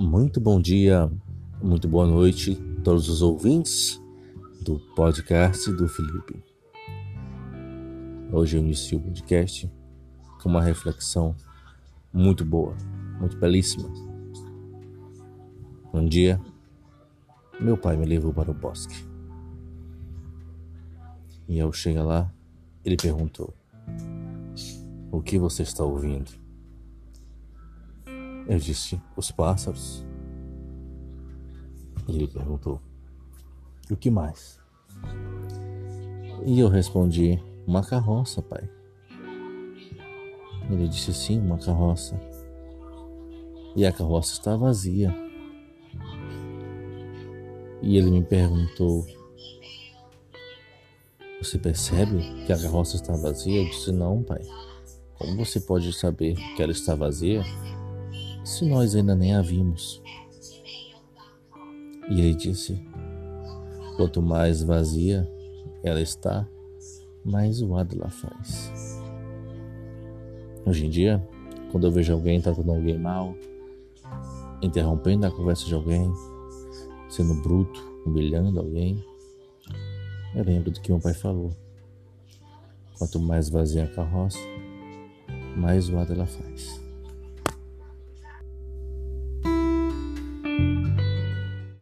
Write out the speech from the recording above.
Muito bom dia, muito boa noite a todos os ouvintes do podcast do Felipe. Hoje eu inicio o podcast com uma reflexão muito boa, muito belíssima. Um dia, meu pai me levou para o bosque. E ao chegar lá, ele perguntou: O que você está ouvindo? Disse: Os pássaros. E ele perguntou: O que mais? E eu respondi: Uma carroça, pai. Ele disse: Sim, uma carroça. E a carroça está vazia. E ele me perguntou: Você percebe que a carroça está vazia? Eu disse: Não, pai. Como você pode saber que ela está vazia se nós ainda nem a vimos? E ele disse: Quanto mais vazia ela está, mais zoada ela faz. Hoje em dia, quando eu vejo alguém tratando alguém mal, interrompendo a conversa de alguém, sendo bruto, humilhando alguém, eu lembro do que meu pai falou. Quanto mais vazia a carroça, mais zoada ela faz.